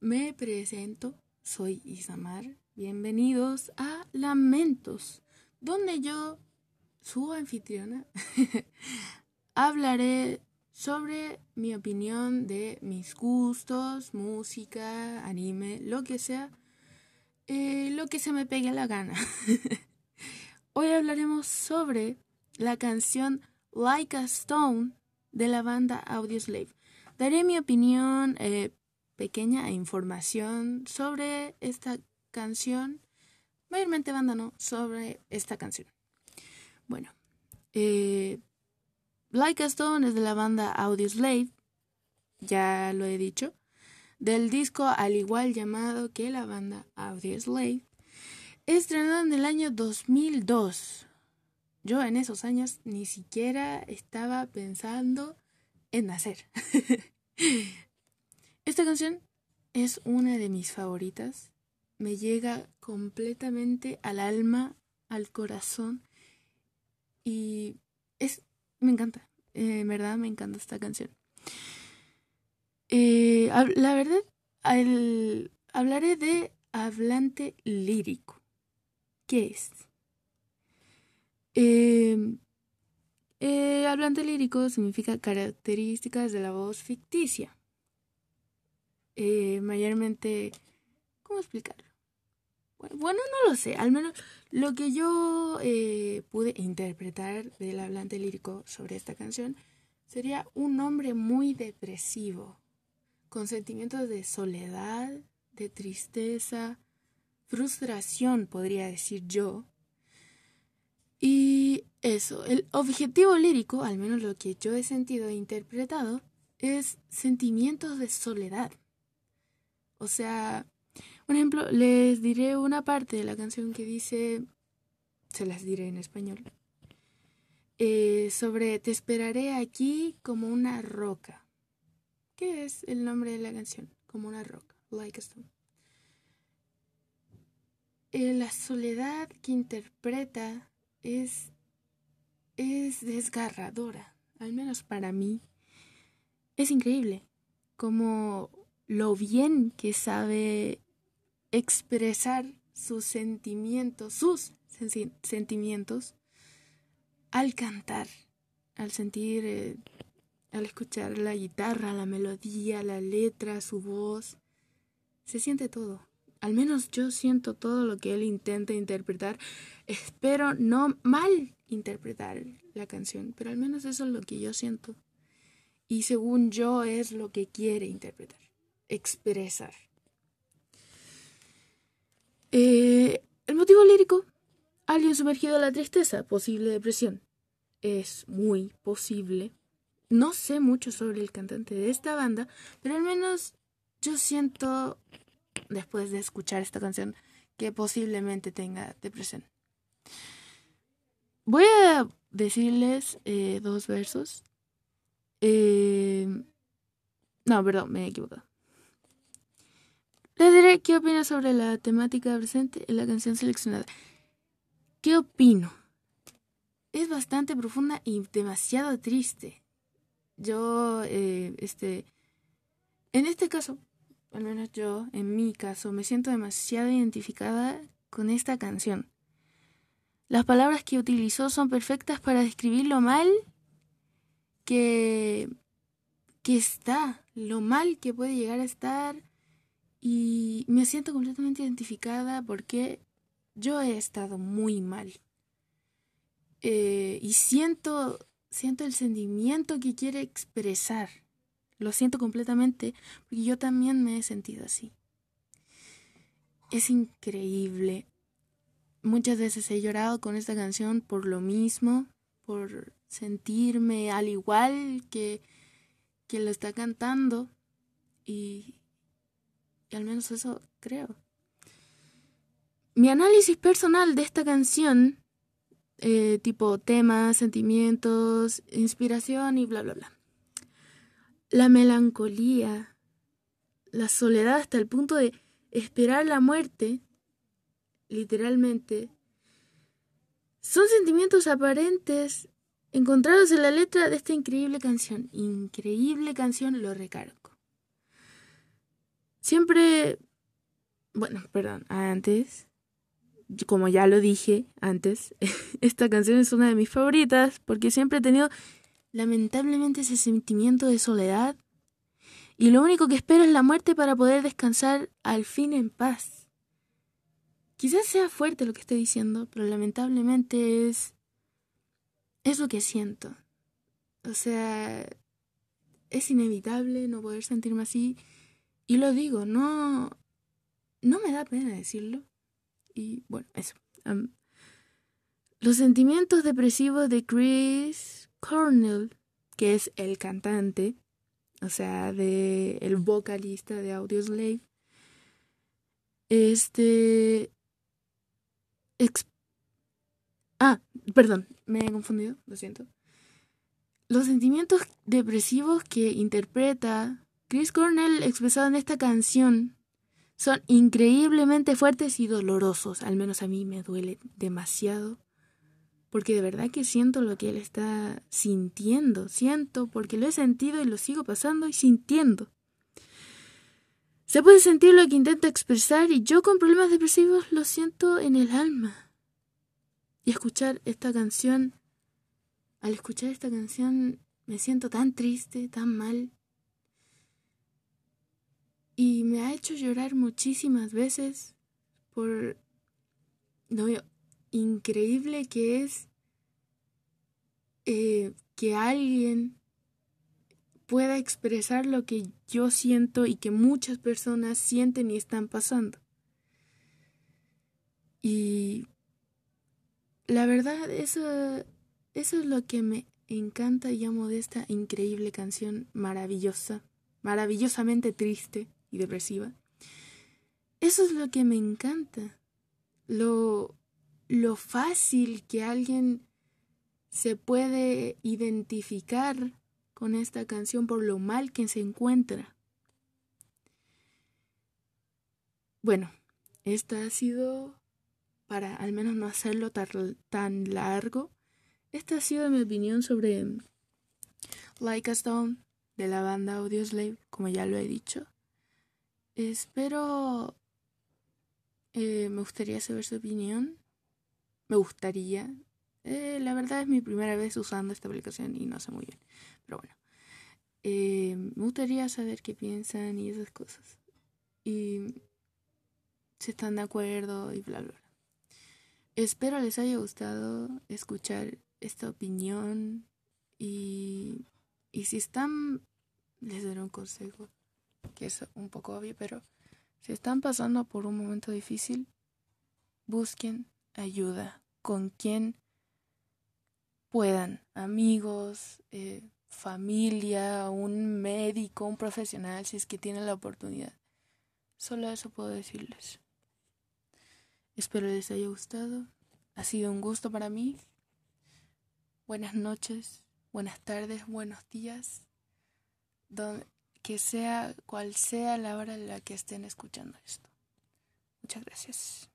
me presento, soy Isamar. Bienvenidos a Lamentos, donde yo, su anfitriona, hablaré sobre mi opinión de mis gustos, música, anime, lo que sea, eh, lo que se me pegue la gana. Hoy hablaremos sobre la canción Like a Stone de la banda Audioslave. Daré mi opinión eh, pequeña información sobre esta canción, mayormente banda no, sobre esta canción. Bueno, eh, Like Stone es de la banda Audioslave, ya lo he dicho, del disco al igual llamado que la banda Audioslave, estrenado en el año 2002. Yo en esos años ni siquiera estaba pensando en nacer. Esta canción es una de mis favoritas. Me llega completamente al alma, al corazón. Y es. Me encanta. Eh, en verdad me encanta esta canción. Eh, la verdad, hablaré de hablante lírico. ¿Qué es? Eh, hablante lírico significa características de la voz ficticia eh, mayormente, ¿cómo explicarlo? Bueno, no lo sé, al menos lo que yo eh, pude interpretar del hablante lírico sobre esta canción sería un hombre muy depresivo, con sentimientos de soledad, de tristeza, frustración, podría decir yo. Y eso, el objetivo lírico, al menos lo que yo he sentido e interpretado, es sentimientos de soledad. O sea, por ejemplo, les diré una parte de la canción que dice, se las diré en español, eh, sobre Te esperaré aquí como una roca. ¿Qué es el nombre de la canción? Como una roca, like a stone. Eh, la soledad que interpreta es, es desgarradora, al menos para mí. Es increíble como lo bien que sabe expresar sus sentimientos, sus sentimientos, al cantar, al sentir, eh, al escuchar la guitarra, la melodía, la letra, su voz. Se siente todo. Al menos yo siento todo lo que él intenta interpretar. Espero no mal interpretar la canción, pero al menos eso es lo que yo siento. Y según yo es lo que quiere interpretar expresar. Eh, el motivo lírico, alguien sumergido en la tristeza, posible depresión. Es muy posible. No sé mucho sobre el cantante de esta banda, pero al menos yo siento, después de escuchar esta canción, que posiblemente tenga depresión. Voy a decirles eh, dos versos. Eh, no, perdón, me he equivocado. Le diré qué opina sobre la temática presente en la canción seleccionada. ¿Qué opino? Es bastante profunda y demasiado triste. Yo, eh, este, en este caso, al menos yo, en mi caso, me siento demasiado identificada con esta canción. Las palabras que utilizó son perfectas para describir lo mal que, que está, lo mal que puede llegar a estar y me siento completamente identificada porque yo he estado muy mal. Eh, y siento, siento el sentimiento que quiere expresar. Lo siento completamente porque yo también me he sentido así. Es increíble. Muchas veces he llorado con esta canción por lo mismo, por sentirme al igual que, que lo está cantando. Y, y al menos eso creo. Mi análisis personal de esta canción, eh, tipo temas, sentimientos, inspiración y bla, bla, bla. La melancolía, la soledad hasta el punto de esperar la muerte, literalmente, son sentimientos aparentes encontrados en la letra de esta increíble canción. Increíble canción, lo recargo. Siempre, bueno, perdón, antes, como ya lo dije antes, esta canción es una de mis favoritas porque siempre he tenido lamentablemente ese sentimiento de soledad y lo único que espero es la muerte para poder descansar al fin en paz. Quizás sea fuerte lo que estoy diciendo, pero lamentablemente es es lo que siento. O sea, es inevitable no poder sentirme así y lo digo, no no me da pena decirlo. Y bueno, eso. los sentimientos depresivos de Chris Cornell, que es el cantante, o sea, de el vocalista de Audioslave, este ah, perdón, me he confundido, lo siento. Los sentimientos depresivos que interpreta Chris Cornell expresado en esta canción son increíblemente fuertes y dolorosos, al menos a mí me duele demasiado, porque de verdad que siento lo que él está sintiendo, siento porque lo he sentido y lo sigo pasando y sintiendo. Se puede sentir lo que intento expresar y yo con problemas depresivos lo siento en el alma. Y escuchar esta canción, al escuchar esta canción me siento tan triste, tan mal, y me ha hecho llorar muchísimas veces por lo increíble que es eh, que alguien pueda expresar lo que yo siento y que muchas personas sienten y están pasando. Y la verdad, eso, eso es lo que me encanta y amo de esta increíble canción maravillosa, maravillosamente triste y depresiva. Eso es lo que me encanta. Lo, lo fácil que alguien se puede identificar con esta canción por lo mal que se encuentra. Bueno, esta ha sido, para al menos no hacerlo tan, largo, esta ha sido mi opinión sobre Like a Stone de la banda Audioslave, como ya lo he dicho. Espero... Eh, me gustaría saber su opinión. Me gustaría. Eh, la verdad es mi primera vez usando esta aplicación y no sé muy bien. Pero bueno. Eh, me gustaría saber qué piensan y esas cosas. Y si están de acuerdo y bla, bla, bla. Espero les haya gustado escuchar esta opinión y, y si están, les daré un consejo que es un poco obvio, pero si están pasando por un momento difícil, busquen ayuda con quien puedan, amigos, eh, familia, un médico, un profesional, si es que tienen la oportunidad. Solo eso puedo decirles. Espero les haya gustado. Ha sido un gusto para mí. Buenas noches, buenas tardes, buenos días que sea cual sea la hora en la que estén escuchando esto. Muchas gracias.